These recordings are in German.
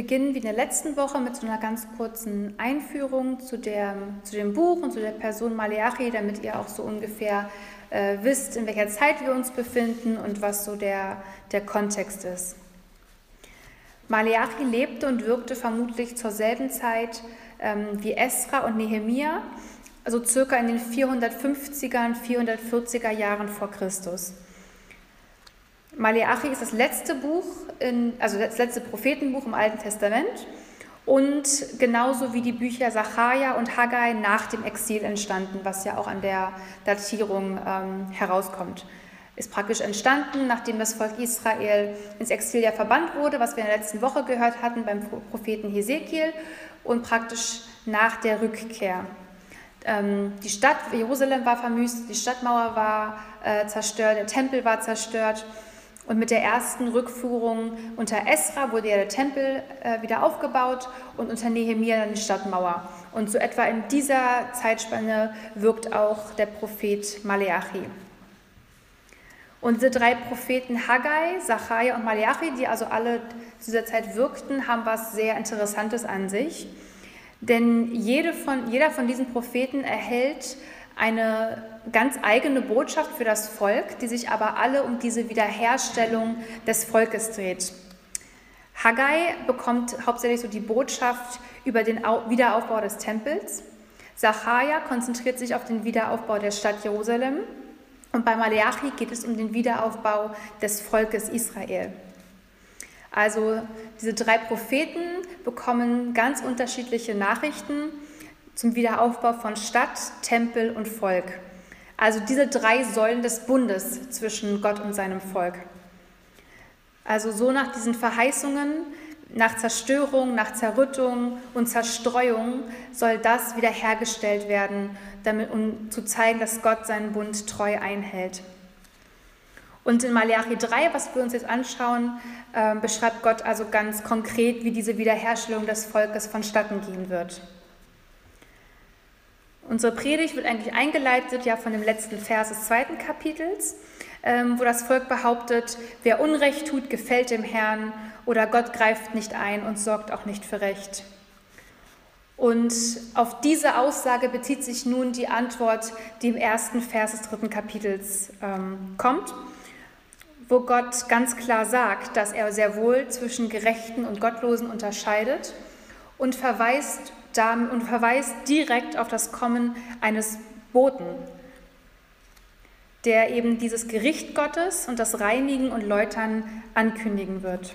beginnen wie in der letzten Woche mit so einer ganz kurzen Einführung zu, der, zu dem Buch und zu der Person Maleachi, damit ihr auch so ungefähr äh, wisst, in welcher Zeit wir uns befinden und was so der, der Kontext ist. Maleachi lebte und wirkte vermutlich zur selben Zeit ähm, wie Esra und Nehemia, also circa in den 450er und 440er Jahren vor Christus. Maleachi ist das letzte Buch, in, also das letzte Prophetenbuch im Alten Testament und genauso wie die Bücher Sacharja und Haggai nach dem Exil entstanden, was ja auch an der Datierung ähm, herauskommt. Ist praktisch entstanden, nachdem das Volk Israel ins Exil ja verbannt wurde, was wir in der letzten Woche gehört hatten beim Propheten Hesekiel und praktisch nach der Rückkehr. Ähm, die Stadt Jerusalem war vermüst, die Stadtmauer war äh, zerstört, der Tempel war zerstört und mit der ersten Rückführung unter Esra wurde ja der Tempel äh, wieder aufgebaut und unter Nehemia dann die Stadtmauer. Und so etwa in dieser Zeitspanne wirkt auch der Prophet Maleachi. Und diese drei Propheten Haggai, Zachariah und Maleachi, die also alle zu dieser Zeit wirkten, haben was sehr Interessantes an sich. Denn jede von, jeder von diesen Propheten erhält eine ganz eigene Botschaft für das Volk, die sich aber alle um diese Wiederherstellung des Volkes dreht. Haggai bekommt hauptsächlich so die Botschaft über den Wiederaufbau des Tempels. Sacharja konzentriert sich auf den Wiederaufbau der Stadt Jerusalem. Und bei Maleachi geht es um den Wiederaufbau des Volkes Israel. Also diese drei Propheten bekommen ganz unterschiedliche Nachrichten zum Wiederaufbau von Stadt, Tempel und Volk. Also diese drei Säulen des Bundes zwischen Gott und seinem Volk. Also so nach diesen Verheißungen, nach Zerstörung, nach Zerrüttung und Zerstreuung soll das wiederhergestellt werden, damit, um zu zeigen, dass Gott seinen Bund treu einhält. Und in Malachi 3, was wir uns jetzt anschauen, äh, beschreibt Gott also ganz konkret, wie diese Wiederherstellung des Volkes vonstatten gehen wird. Unsere Predigt wird eigentlich eingeleitet ja von dem letzten Vers des zweiten Kapitels, ähm, wo das Volk behauptet, wer Unrecht tut, gefällt dem Herrn oder Gott greift nicht ein und sorgt auch nicht für Recht. Und auf diese Aussage bezieht sich nun die Antwort, die im ersten Vers des dritten Kapitels ähm, kommt, wo Gott ganz klar sagt, dass er sehr wohl zwischen Gerechten und Gottlosen unterscheidet und verweist und verweist direkt auf das Kommen eines Boten, der eben dieses Gericht Gottes und das Reinigen und Läutern ankündigen wird.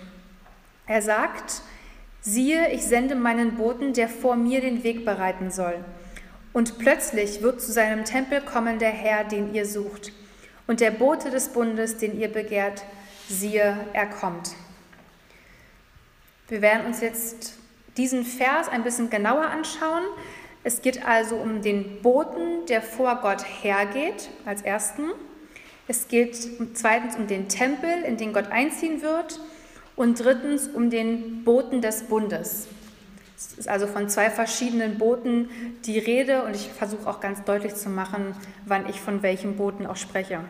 Er sagt, siehe, ich sende meinen Boten, der vor mir den Weg bereiten soll. Und plötzlich wird zu seinem Tempel kommen der Herr, den ihr sucht. Und der Bote des Bundes, den ihr begehrt, siehe, er kommt. Wir werden uns jetzt diesen Vers ein bisschen genauer anschauen. Es geht also um den Boten, der vor Gott hergeht, als ersten. Es geht zweitens um den Tempel, in den Gott einziehen wird. Und drittens um den Boten des Bundes. Es ist also von zwei verschiedenen Boten die Rede und ich versuche auch ganz deutlich zu machen, wann ich von welchem Boten auch spreche.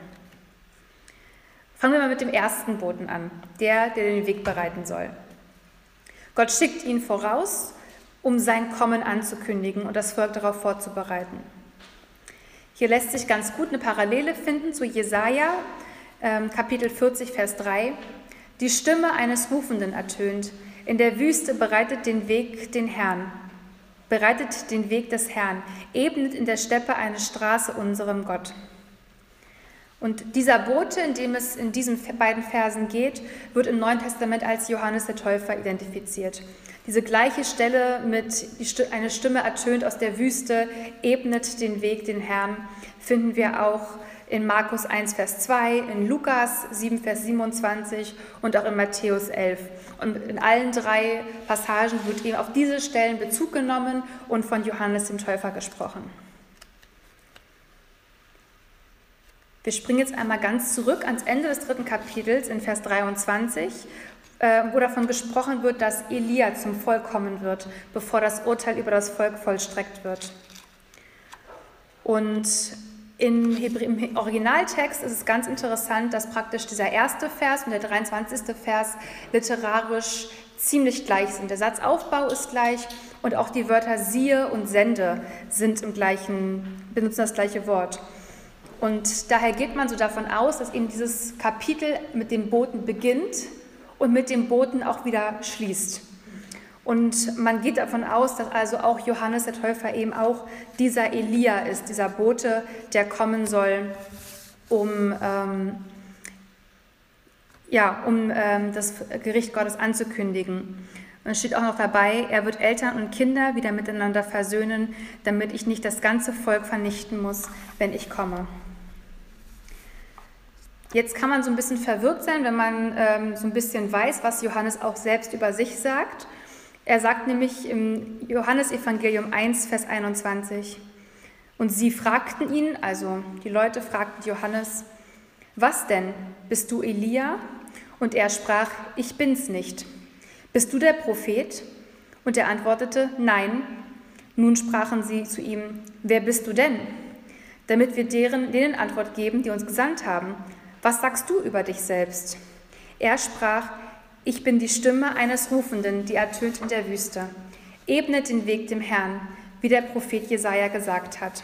Fangen wir mal mit dem ersten Boten an, der, der den Weg bereiten soll. Gott schickt ihn voraus, um sein Kommen anzukündigen und das Volk darauf vorzubereiten. Hier lässt sich ganz gut eine Parallele finden zu Jesaja, ähm, Kapitel 40, Vers 3. Die Stimme eines Rufenden ertönt. In der Wüste bereitet den Weg den Herrn. Bereitet den Weg des Herrn. Ebnet in der Steppe eine Straße unserem Gott. Und dieser Bote, in dem es in diesen beiden Versen geht, wird im Neuen Testament als Johannes der Täufer identifiziert. Diese gleiche Stelle mit eine Stimme ertönt aus der Wüste, ebnet den Weg den Herrn, finden wir auch in Markus 1, Vers 2, in Lukas 7, Vers 27 und auch in Matthäus 11. Und in allen drei Passagen wird eben auf diese Stellen Bezug genommen und von Johannes dem Täufer gesprochen. Wir springen jetzt einmal ganz zurück ans Ende des dritten Kapitels in Vers 23, äh, wo davon gesprochen wird, dass Elia zum Volk kommen wird, bevor das Urteil über das Volk vollstreckt wird. Und in Im Originaltext ist es ganz interessant, dass praktisch dieser erste Vers und der 23. Vers literarisch ziemlich gleich sind. Der Satzaufbau ist gleich und auch die Wörter siehe und sende sind im gleichen, benutzen das gleiche Wort. Und daher geht man so davon aus, dass eben dieses Kapitel mit dem Boten beginnt und mit dem Boten auch wieder schließt. Und man geht davon aus, dass also auch Johannes der Täufer eben auch dieser Elia ist, dieser Bote, der kommen soll, um, ähm, ja, um ähm, das Gericht Gottes anzukündigen. Und es steht auch noch dabei, er wird Eltern und Kinder wieder miteinander versöhnen, damit ich nicht das ganze Volk vernichten muss, wenn ich komme. Jetzt kann man so ein bisschen verwirrt sein, wenn man ähm, so ein bisschen weiß, was Johannes auch selbst über sich sagt. Er sagt nämlich im Johannesevangelium 1, Vers 21, und sie fragten ihn, also die Leute fragten Johannes, was denn? Bist du Elia? Und er sprach, ich bin's nicht. Bist du der Prophet? Und er antwortete, nein. Nun sprachen sie zu ihm, wer bist du denn? Damit wir deren, denen Antwort geben, die uns gesandt haben. Was sagst du über dich selbst? Er sprach, ich bin die Stimme eines Rufenden, die ertönt in der Wüste. Ebnet den Weg dem Herrn, wie der Prophet Jesaja gesagt hat.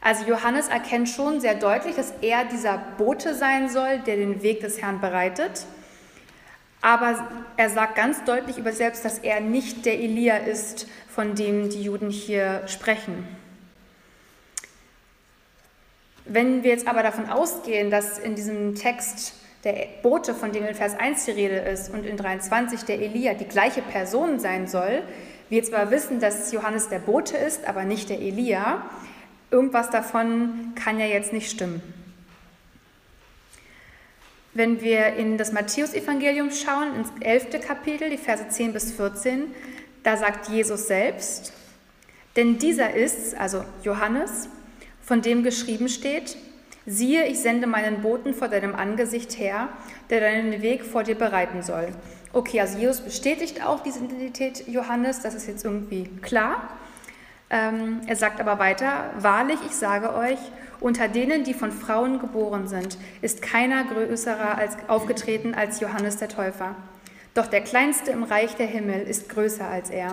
Also Johannes erkennt schon sehr deutlich, dass er dieser Bote sein soll, der den Weg des Herrn bereitet. Aber er sagt ganz deutlich über selbst, dass er nicht der Elia ist, von dem die Juden hier sprechen. Wenn wir jetzt aber davon ausgehen, dass in diesem Text der Bote, von dem in Vers 1 die Rede ist, und in 23 der Elia die gleiche Person sein soll, wir zwar wissen, dass Johannes der Bote ist, aber nicht der Elia, irgendwas davon kann ja jetzt nicht stimmen. Wenn wir in das Matthäusevangelium schauen, ins 11. Kapitel, die Verse 10 bis 14, da sagt Jesus selbst, denn dieser ist, also Johannes, von dem geschrieben steht, Siehe, ich sende meinen Boten vor deinem Angesicht her, der deinen Weg vor dir bereiten soll. Okay, also Jesus bestätigt auch diese Identität Johannes, das ist jetzt irgendwie klar. Ähm, er sagt aber weiter, wahrlich, ich sage euch, unter denen, die von Frauen geboren sind, ist keiner größerer als, aufgetreten als Johannes der Täufer. Doch der Kleinste im Reich der Himmel ist größer als er.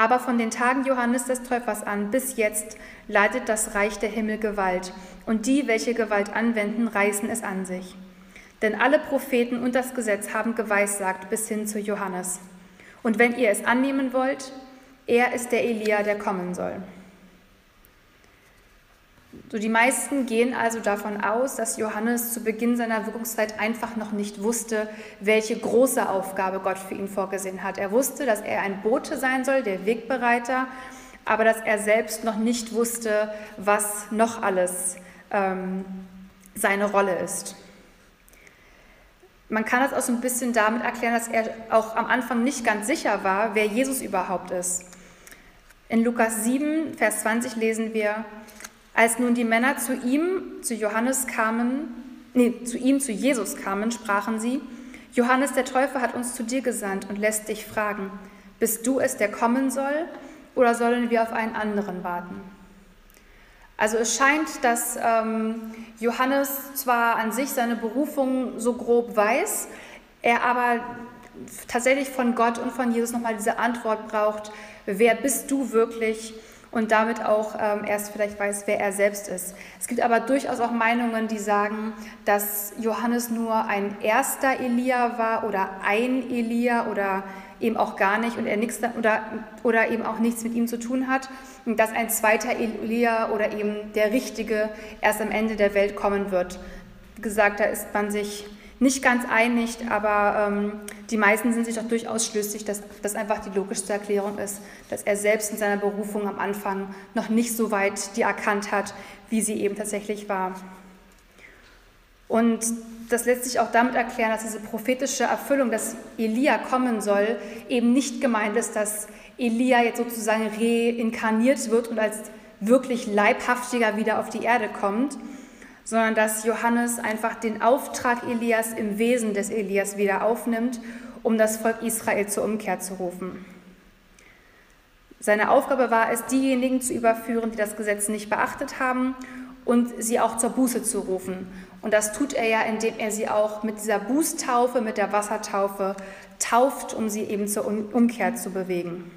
Aber von den Tagen Johannes des Täufers an bis jetzt leidet das Reich der Himmel Gewalt, und die, welche Gewalt anwenden, reißen es an sich. Denn alle Propheten und das Gesetz haben geweissagt bis hin zu Johannes. Und wenn ihr es annehmen wollt, er ist der Elia, der kommen soll. So, die meisten gehen also davon aus, dass Johannes zu Beginn seiner Wirkungszeit einfach noch nicht wusste, welche große Aufgabe Gott für ihn vorgesehen hat. Er wusste, dass er ein Bote sein soll, der Wegbereiter, aber dass er selbst noch nicht wusste, was noch alles ähm, seine Rolle ist. Man kann das auch so ein bisschen damit erklären, dass er auch am Anfang nicht ganz sicher war, wer Jesus überhaupt ist. In Lukas 7, Vers 20 lesen wir, als nun die Männer zu ihm, zu Johannes kamen, nee, zu ihm, zu Jesus kamen, sprachen sie, Johannes der Täufer hat uns zu dir gesandt und lässt dich fragen, bist du es, der kommen soll, oder sollen wir auf einen anderen warten? Also es scheint, dass ähm, Johannes zwar an sich seine Berufung so grob weiß, er aber tatsächlich von Gott und von Jesus nochmal diese Antwort braucht, wer bist du wirklich? Und damit auch ähm, erst vielleicht weiß, wer er selbst ist. Es gibt aber durchaus auch Meinungen, die sagen, dass Johannes nur ein erster Elia war oder ein Elia oder eben auch gar nicht und er nichts oder, oder eben auch nichts mit ihm zu tun hat und dass ein zweiter Elia oder eben der Richtige erst am Ende der Welt kommen wird. Wie gesagt, da ist man sich nicht ganz einig, aber ähm, die meisten sind sich doch durchaus schlüssig, dass das einfach die logischste Erklärung ist, dass er selbst in seiner Berufung am Anfang noch nicht so weit die erkannt hat, wie sie eben tatsächlich war. Und das lässt sich auch damit erklären, dass diese prophetische Erfüllung, dass Elia kommen soll, eben nicht gemeint ist, dass Elia jetzt sozusagen reinkarniert wird und als wirklich Leibhaftiger wieder auf die Erde kommt, sondern dass Johannes einfach den Auftrag Elias im Wesen des Elias wieder aufnimmt, um das Volk Israel zur Umkehr zu rufen. Seine Aufgabe war es, diejenigen zu überführen, die das Gesetz nicht beachtet haben und sie auch zur Buße zu rufen. Und das tut er ja, indem er sie auch mit dieser Bußtaufe, mit der Wassertaufe tauft, um sie eben zur Umkehr zu bewegen.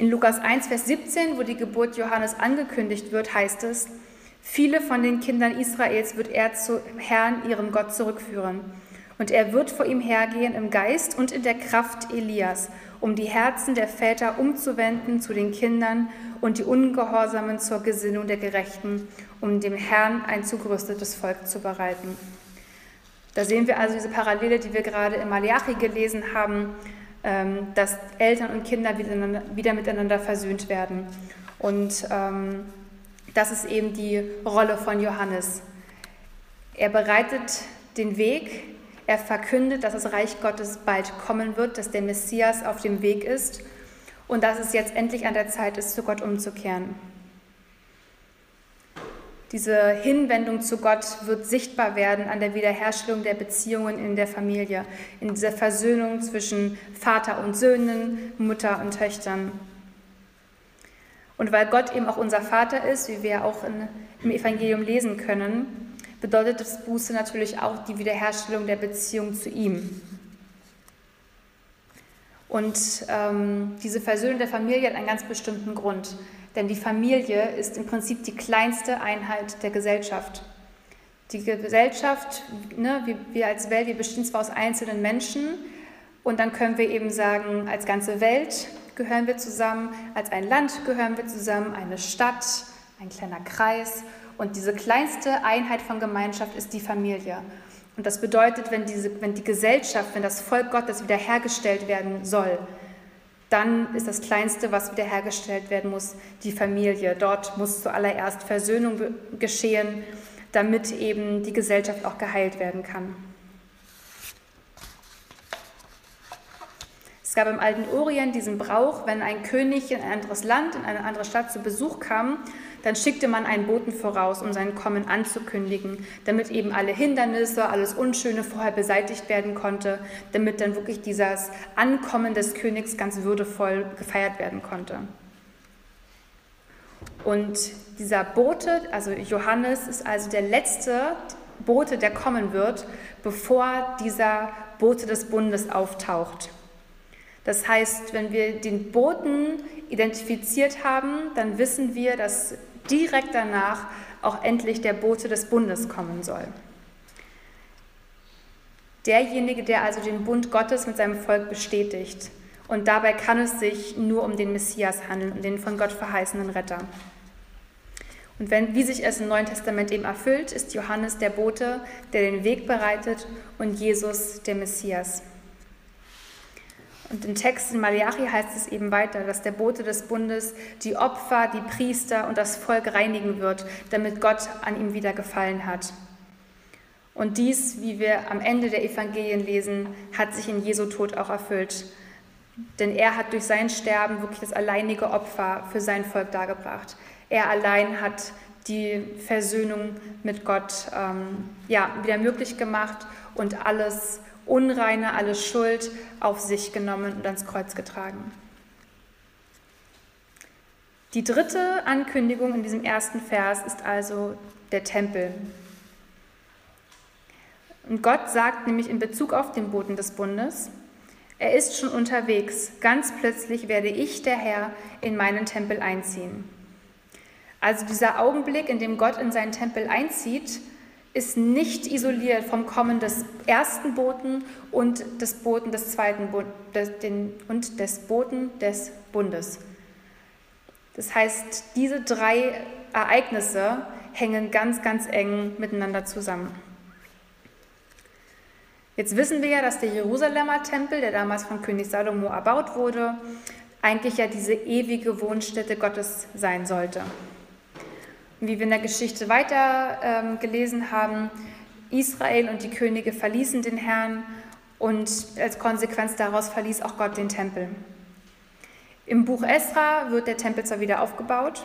In Lukas 1, Vers 17, wo die Geburt Johannes angekündigt wird, heißt es, viele von den Kindern Israels wird er zu Herrn, ihrem Gott, zurückführen. Und er wird vor ihm hergehen im Geist und in der Kraft Elias, um die Herzen der Väter umzuwenden zu den Kindern und die Ungehorsamen zur Gesinnung der Gerechten, um dem Herrn ein zugerüstetes Volk zu bereiten. Da sehen wir also diese Parallele, die wir gerade in Malachi gelesen haben, dass Eltern und Kinder wieder miteinander versöhnt werden. Und ähm, das ist eben die Rolle von Johannes. Er bereitet den Weg, er verkündet, dass das Reich Gottes bald kommen wird, dass der Messias auf dem Weg ist und dass es jetzt endlich an der Zeit ist, zu Gott umzukehren. Diese Hinwendung zu Gott wird sichtbar werden an der Wiederherstellung der Beziehungen in der Familie, in dieser Versöhnung zwischen Vater und Söhnen, Mutter und Töchtern. Und weil Gott eben auch unser Vater ist, wie wir auch in, im Evangelium lesen können, bedeutet das Buße natürlich auch die Wiederherstellung der Beziehung zu ihm. Und ähm, diese Versöhnung der Familie hat einen ganz bestimmten Grund. Denn die Familie ist im Prinzip die kleinste Einheit der Gesellschaft. Die Gesellschaft, ne, wir, wir als Welt, wir bestehen zwar aus einzelnen Menschen und dann können wir eben sagen, als ganze Welt gehören wir zusammen, als ein Land gehören wir zusammen, eine Stadt, ein kleiner Kreis. Und diese kleinste Einheit von Gemeinschaft ist die Familie. Und das bedeutet, wenn, diese, wenn die Gesellschaft, wenn das Volk Gottes wiederhergestellt werden soll, dann ist das Kleinste, was wiederhergestellt werden muss, die Familie. Dort muss zuallererst Versöhnung geschehen, damit eben die Gesellschaft auch geheilt werden kann. Es gab im alten Orient diesen Brauch, wenn ein König in ein anderes Land, in eine andere Stadt zu Besuch kam, dann schickte man einen Boten voraus, um sein Kommen anzukündigen, damit eben alle Hindernisse, alles Unschöne vorher beseitigt werden konnte, damit dann wirklich dieses Ankommen des Königs ganz würdevoll gefeiert werden konnte. Und dieser Bote, also Johannes, ist also der letzte Bote, der kommen wird, bevor dieser Bote des Bundes auftaucht. Das heißt, wenn wir den Boten identifiziert haben, dann wissen wir, dass direkt danach auch endlich der Bote des Bundes kommen soll. Derjenige, der also den Bund Gottes mit seinem Volk bestätigt. Und dabei kann es sich nur um den Messias handeln, um den von Gott verheißenen Retter. Und wenn, wie sich es im Neuen Testament eben erfüllt, ist Johannes der Bote, der den Weg bereitet und Jesus der Messias. Und im Text in Malachi heißt es eben weiter, dass der Bote des Bundes die Opfer, die Priester und das Volk reinigen wird, damit Gott an ihm wieder gefallen hat. Und dies, wie wir am Ende der Evangelien lesen, hat sich in Jesu Tod auch erfüllt. Denn er hat durch sein Sterben wirklich das alleinige Opfer für sein Volk dargebracht. Er allein hat die Versöhnung mit Gott ähm, ja, wieder möglich gemacht und alles Unreine, alle Schuld auf sich genommen und ans Kreuz getragen. Die dritte Ankündigung in diesem ersten Vers ist also der Tempel. Und Gott sagt nämlich in Bezug auf den Boten des Bundes, er ist schon unterwegs, ganz plötzlich werde ich, der Herr, in meinen Tempel einziehen. Also dieser Augenblick, in dem Gott in seinen Tempel einzieht, ist nicht isoliert vom Kommen des ersten Boten und des Boten des zweiten Bo des, den, und des Boten des Bundes. Das heißt, diese drei Ereignisse hängen ganz, ganz eng miteinander zusammen. Jetzt wissen wir ja, dass der Jerusalemer Tempel, der damals von König Salomo erbaut wurde, eigentlich ja diese ewige Wohnstätte Gottes sein sollte. Wie wir in der Geschichte weiter ähm, gelesen haben, Israel und die Könige verließen den Herrn und als Konsequenz daraus verließ auch Gott den Tempel. Im Buch Esra wird der Tempel zwar wieder aufgebaut,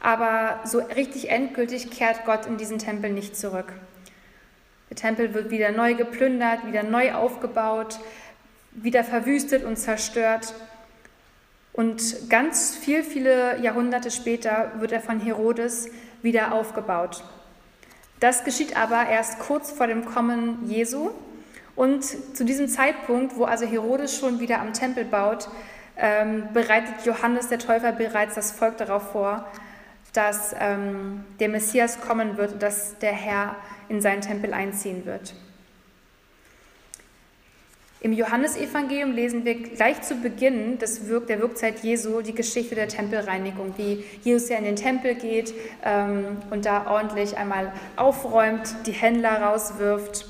aber so richtig endgültig kehrt Gott in diesen Tempel nicht zurück. Der Tempel wird wieder neu geplündert, wieder neu aufgebaut, wieder verwüstet und zerstört Und ganz viel, viele Jahrhunderte später wird er von Herodes wieder aufgebaut. Das geschieht aber erst kurz vor dem Kommen Jesu. Und zu diesem Zeitpunkt, wo also Herodes schon wieder am Tempel baut, ähm, bereitet Johannes der Täufer bereits das Volk darauf vor, dass ähm, der Messias kommen wird und dass der Herr in seinen Tempel einziehen wird. Im Johannesevangelium lesen wir gleich zu Beginn des Wirk der Wirkzeit Jesu die Geschichte der Tempelreinigung, wie Jesus ja in den Tempel geht ähm, und da ordentlich einmal aufräumt, die Händler rauswirft.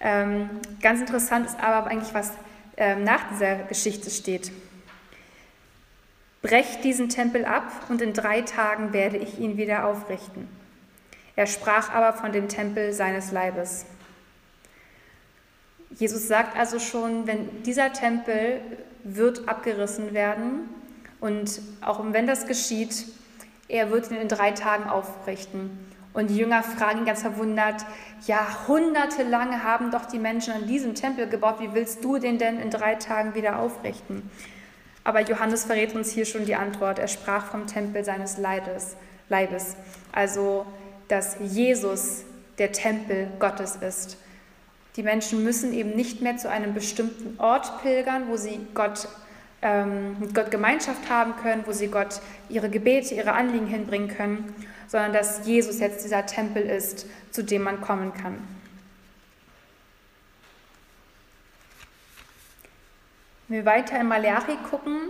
Ähm, ganz interessant ist aber eigentlich, was ähm, nach dieser Geschichte steht. Brecht diesen Tempel ab und in drei Tagen werde ich ihn wieder aufrichten. Er sprach aber von dem Tempel seines Leibes. Jesus sagt also schon, wenn dieser Tempel wird abgerissen werden und auch wenn das geschieht, er wird ihn in drei Tagen aufrichten. Und die Jünger fragen ganz verwundert, jahrhundertelang haben doch die Menschen an diesem Tempel gebaut, wie willst du den denn in drei Tagen wieder aufrichten? Aber Johannes verrät uns hier schon die Antwort. Er sprach vom Tempel seines Leides, Leibes, also dass Jesus der Tempel Gottes ist. Die Menschen müssen eben nicht mehr zu einem bestimmten Ort pilgern, wo sie Gott, ähm, mit Gott Gemeinschaft haben können, wo sie Gott ihre Gebete, ihre Anliegen hinbringen können, sondern dass Jesus jetzt dieser Tempel ist, zu dem man kommen kann. Wenn wir weiter in Malachi gucken,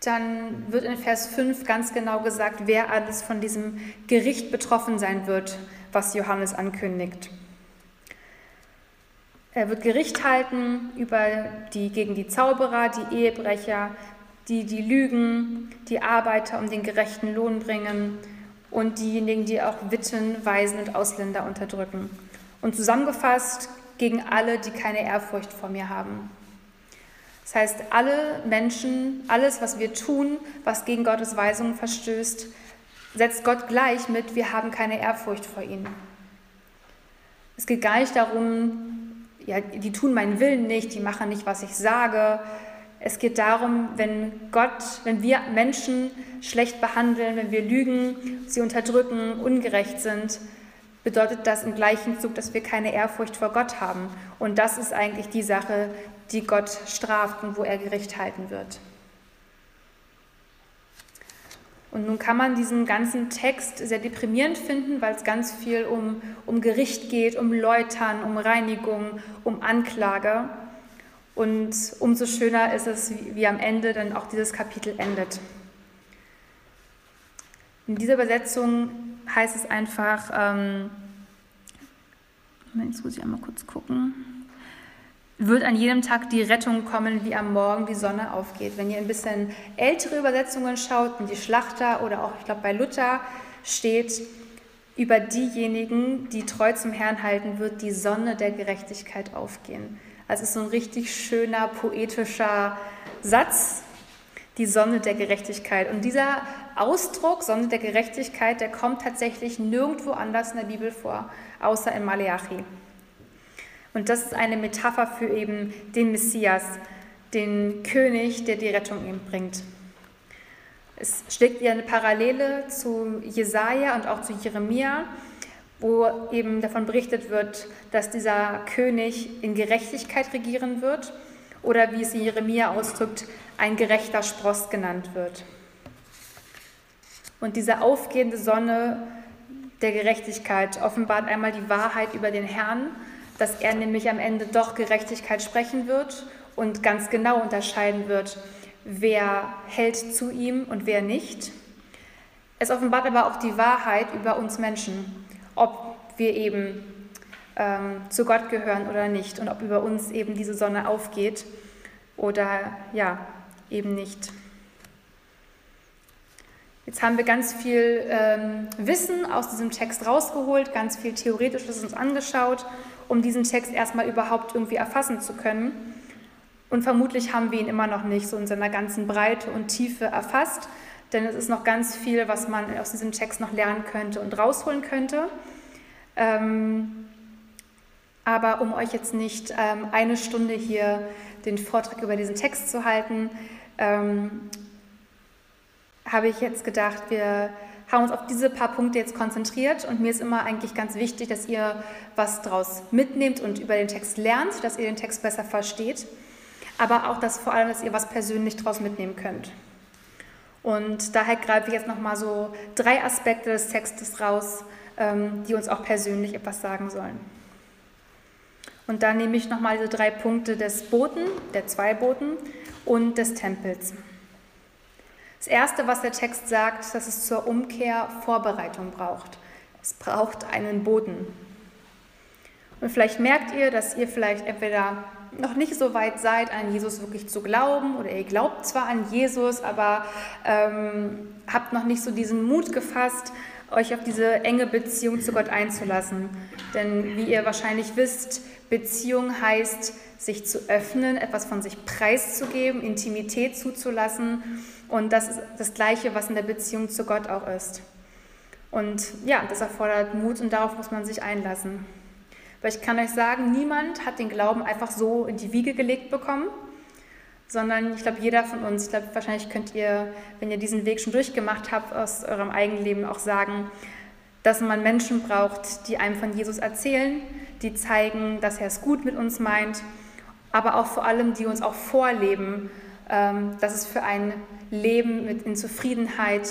dann wird in Vers 5 ganz genau gesagt, wer alles von diesem Gericht betroffen sein wird, was Johannes ankündigt. Er wird Gericht halten über die, gegen die Zauberer, die Ehebrecher, die, die lügen, die Arbeiter um den gerechten Lohn bringen und diejenigen, die auch Witwen, Waisen und Ausländer unterdrücken. Und zusammengefasst gegen alle, die keine Ehrfurcht vor mir haben. Das heißt, alle Menschen, alles, was wir tun, was gegen Gottes Weisungen verstößt, setzt Gott gleich mit, wir haben keine Ehrfurcht vor ihnen. Es geht gar nicht darum, ja, die tun meinen Willen nicht, die machen nicht, was ich sage. Es geht darum, wenn Gott, wenn wir Menschen schlecht behandeln, wenn wir lügen, sie unterdrücken, ungerecht sind, bedeutet das im gleichen Zug, dass wir keine Ehrfurcht vor Gott haben. Und das ist eigentlich die Sache, die Gott straft und wo er Gericht halten wird. Und nun kann man diesen ganzen Text sehr deprimierend finden, weil es ganz viel um, um Gericht geht, um Läutern, um Reinigung, um Anklage. Und umso schöner ist es, wie, wie am Ende dann auch dieses Kapitel endet. In dieser Übersetzung heißt es einfach, ähm, jetzt muss ich einmal kurz gucken wird an jedem Tag die Rettung kommen, wie am Morgen die Sonne aufgeht. Wenn ihr ein bisschen ältere Übersetzungen schaut, in die Schlachter oder auch, ich glaube, bei Luther steht, über diejenigen, die treu zum Herrn halten, wird die Sonne der Gerechtigkeit aufgehen. Also ist so ein richtig schöner, poetischer Satz, die Sonne der Gerechtigkeit. Und dieser Ausdruck, Sonne der Gerechtigkeit, der kommt tatsächlich nirgendwo anders in der Bibel vor, außer in Maleachi. Und das ist eine Metapher für eben den Messias, den König, der die Rettung ihm bringt. Es schlägt ja eine Parallele zu Jesaja und auch zu Jeremia, wo eben davon berichtet wird, dass dieser König in Gerechtigkeit regieren wird oder wie es in Jeremia ausdrückt, ein gerechter Spross genannt wird. Und diese aufgehende Sonne der Gerechtigkeit offenbart einmal die Wahrheit über den Herrn dass er nämlich am Ende doch Gerechtigkeit sprechen wird und ganz genau unterscheiden wird, wer hält zu ihm und wer nicht. Es offenbart aber auch die Wahrheit über uns Menschen, ob wir eben ähm, zu Gott gehören oder nicht und ob über uns eben diese Sonne aufgeht oder ja, eben nicht. Jetzt haben wir ganz viel ähm, Wissen aus diesem Text rausgeholt, ganz viel Theoretisches uns angeschaut um diesen Text erstmal überhaupt irgendwie erfassen zu können. Und vermutlich haben wir ihn immer noch nicht so in seiner ganzen Breite und Tiefe erfasst, denn es ist noch ganz viel, was man aus diesem Text noch lernen könnte und rausholen könnte. Ähm, aber um euch jetzt nicht ähm, eine Stunde hier den Vortrag über diesen Text zu halten, ähm, habe ich jetzt gedacht, wir haben uns auf diese paar Punkte jetzt konzentriert und mir ist immer eigentlich ganz wichtig, dass ihr was daraus mitnehmt und über den Text lernt, dass ihr den Text besser versteht, aber auch, dass vor allem, dass ihr was persönlich daraus mitnehmen könnt. Und daher greife ich jetzt nochmal so drei Aspekte des Textes raus, ähm, die uns auch persönlich etwas sagen sollen. Und dann nehme ich nochmal diese drei Punkte des Boten, der zwei Boten und des Tempels. Das Erste, was der Text sagt, dass es zur Umkehr Vorbereitung braucht. Es braucht einen Boden. Und vielleicht merkt ihr, dass ihr vielleicht entweder noch nicht so weit seid, an Jesus wirklich zu glauben, oder ihr glaubt zwar an Jesus, aber ähm, habt noch nicht so diesen Mut gefasst, euch auf diese enge Beziehung zu Gott einzulassen. Denn wie ihr wahrscheinlich wisst, Beziehung heißt, sich zu öffnen, etwas von sich preiszugeben, Intimität zuzulassen. Und das ist das Gleiche, was in der Beziehung zu Gott auch ist. Und ja, das erfordert Mut und darauf muss man sich einlassen. Weil ich kann euch sagen, niemand hat den Glauben einfach so in die Wiege gelegt bekommen, sondern ich glaube, jeder von uns, ich glaube, wahrscheinlich könnt ihr, wenn ihr diesen Weg schon durchgemacht habt, aus eurem eigenen Leben auch sagen, dass man Menschen braucht, die einem von Jesus erzählen, die zeigen, dass er es gut mit uns meint, aber auch vor allem, die uns auch vorleben, ähm, dass es für ein Leben in Zufriedenheit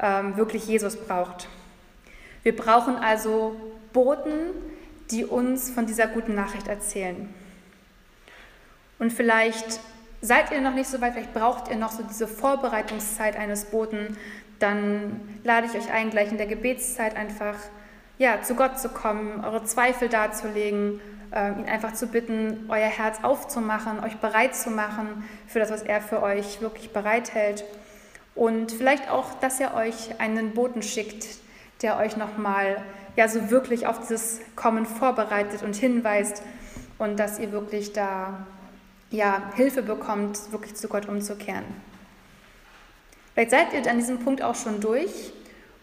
ähm, wirklich Jesus braucht. Wir brauchen also Boten, die uns von dieser guten Nachricht erzählen. Und vielleicht seid ihr noch nicht so weit, vielleicht braucht ihr noch so diese Vorbereitungszeit eines Boten, dann lade ich euch ein, gleich in der Gebetszeit einfach ja, zu Gott zu kommen, eure Zweifel darzulegen, äh, ihn einfach zu bitten, euer Herz aufzumachen, euch bereit zu machen für das, was er für euch wirklich bereithält. Und vielleicht auch, dass er euch einen Boten schickt, der euch nochmal ja, so wirklich auf dieses Kommen vorbereitet und hinweist und dass ihr wirklich da ja, Hilfe bekommt, wirklich zu Gott umzukehren. Vielleicht seid ihr an diesem Punkt auch schon durch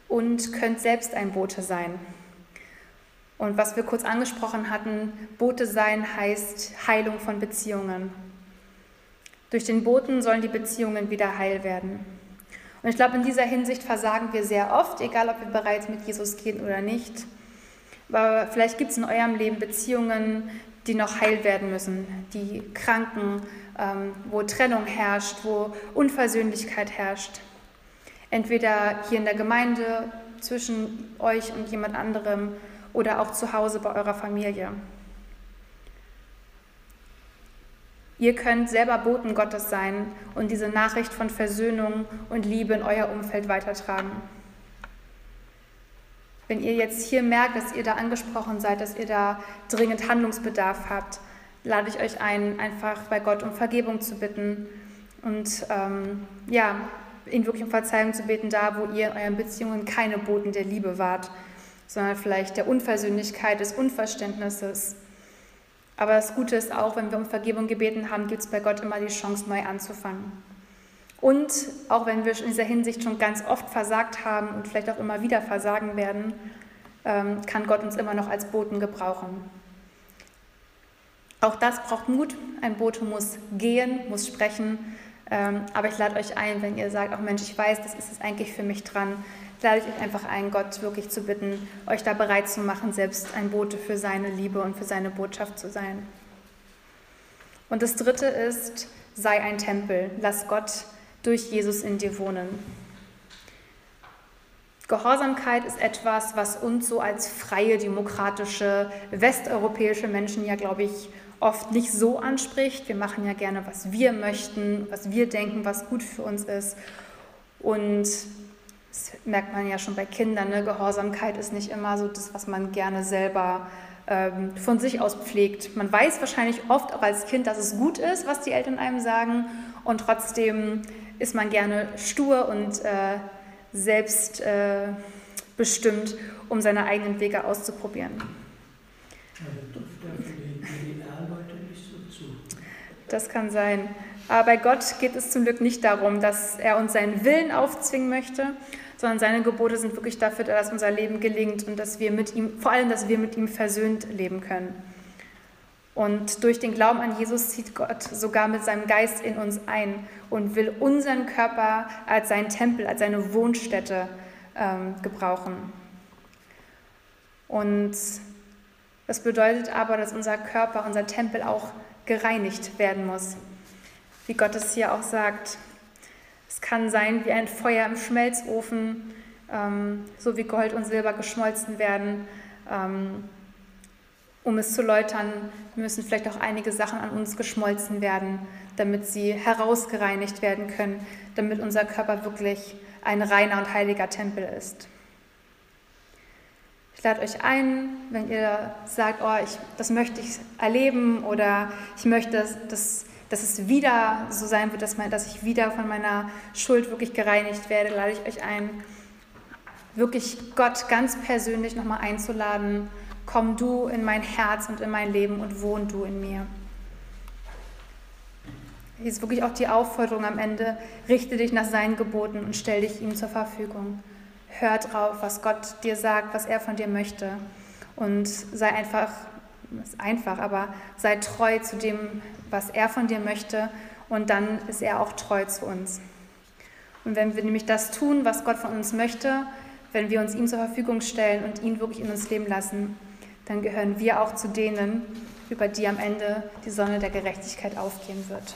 und könnt selbst ein Bote sein. Und was wir kurz angesprochen hatten, Bote sein heißt Heilung von Beziehungen. Durch den Boten sollen die Beziehungen wieder heil werden. Und ich glaube, in dieser Hinsicht versagen wir sehr oft, egal ob wir bereits mit Jesus gehen oder nicht. Aber vielleicht gibt es in eurem Leben Beziehungen, die noch heil werden müssen, die Kranken, ähm, wo Trennung herrscht, wo Unversöhnlichkeit herrscht. Entweder hier in der Gemeinde zwischen euch und jemand anderem oder auch zu Hause bei eurer Familie. Ihr könnt selber Boten Gottes sein und diese Nachricht von Versöhnung und Liebe in euer Umfeld weitertragen. Wenn ihr jetzt hier merkt, dass ihr da angesprochen seid, dass ihr da dringend Handlungsbedarf habt, lade ich euch ein, einfach bei Gott um Vergebung zu bitten und ähm, ja, ihn wirklich um Verzeihung zu beten, da wo ihr in euren Beziehungen keine Boten der Liebe wart, sondern vielleicht der Unversöhnlichkeit, des Unverständnisses. Aber das Gute ist auch, wenn wir um Vergebung gebeten haben, gibt es bei Gott immer die Chance, neu anzufangen. Und auch wenn wir in dieser Hinsicht schon ganz oft versagt haben und vielleicht auch immer wieder versagen werden, ähm, kann Gott uns immer noch als Boten gebrauchen. Auch das braucht Mut. Ein Bote muss gehen, muss sprechen. Ähm, aber ich lade euch ein, wenn ihr sagt, auch Mensch, ich weiß, das ist es eigentlich für mich dran, lade ich euch einfach ein, Gott wirklich zu bitten, euch da bereit zu machen, selbst ein Bote für seine Liebe und für seine Botschaft zu sein. Und das Dritte ist, sei ein Tempel. Lass Gott durch Jesus in dir wohnen. Gehorsamkeit ist etwas, was uns so als freie, demokratische, westeuropäische Menschen ja, glaube ich, oft nicht so anspricht. Wir machen ja gerne, was wir möchten, was wir denken, was gut für uns ist. Und das merkt man ja schon bei Kindern, ne? Gehorsamkeit ist nicht immer so das, was man gerne selber ähm, von sich aus pflegt. Man weiß wahrscheinlich oft auch als Kind, dass es gut ist, was die Eltern einem sagen. Und trotzdem ist man gerne stur und äh, selbstbestimmt, äh, um seine eigenen Wege auszuprobieren. Das kann sein. Aber bei Gott geht es zum Glück nicht darum, dass er uns seinen Willen aufzwingen möchte, sondern seine Gebote sind wirklich dafür, dass unser Leben gelingt und dass wir mit ihm, vor allem, dass wir mit ihm versöhnt leben können. Und durch den Glauben an Jesus zieht Gott sogar mit seinem Geist in uns ein und will unseren Körper als seinen Tempel, als seine Wohnstätte ähm, gebrauchen. Und das bedeutet aber, dass unser Körper, unser Tempel auch gereinigt werden muss. Wie Gott es hier auch sagt. Es kann sein wie ein Feuer im Schmelzofen, ähm, so wie Gold und Silber geschmolzen werden. Ähm, um es zu läutern, müssen vielleicht auch einige Sachen an uns geschmolzen werden, damit sie herausgereinigt werden können, damit unser Körper wirklich ein reiner und heiliger Tempel ist. Ich lade euch ein, wenn ihr sagt, oh, ich, das möchte ich erleben oder ich möchte, dass, dass, dass es wieder so sein wird, dass, mein, dass ich wieder von meiner Schuld wirklich gereinigt werde, lade ich euch ein, wirklich Gott ganz persönlich nochmal einzuladen komm du in mein Herz und in mein Leben und wohn du in mir. Hier ist wirklich auch die Aufforderung am Ende, richte dich nach seinen Geboten und stell dich ihm zur Verfügung. Hör drauf, was Gott dir sagt, was er von dir möchte. Und sei einfach, ist einfach, aber sei treu zu dem, was er von dir möchte. Und dann ist er auch treu zu uns. Und wenn wir nämlich das tun, was Gott von uns möchte, wenn wir uns ihm zur Verfügung stellen und ihn wirklich in uns leben lassen, dann gehören wir auch zu denen, über die am Ende die Sonne der Gerechtigkeit aufgehen wird.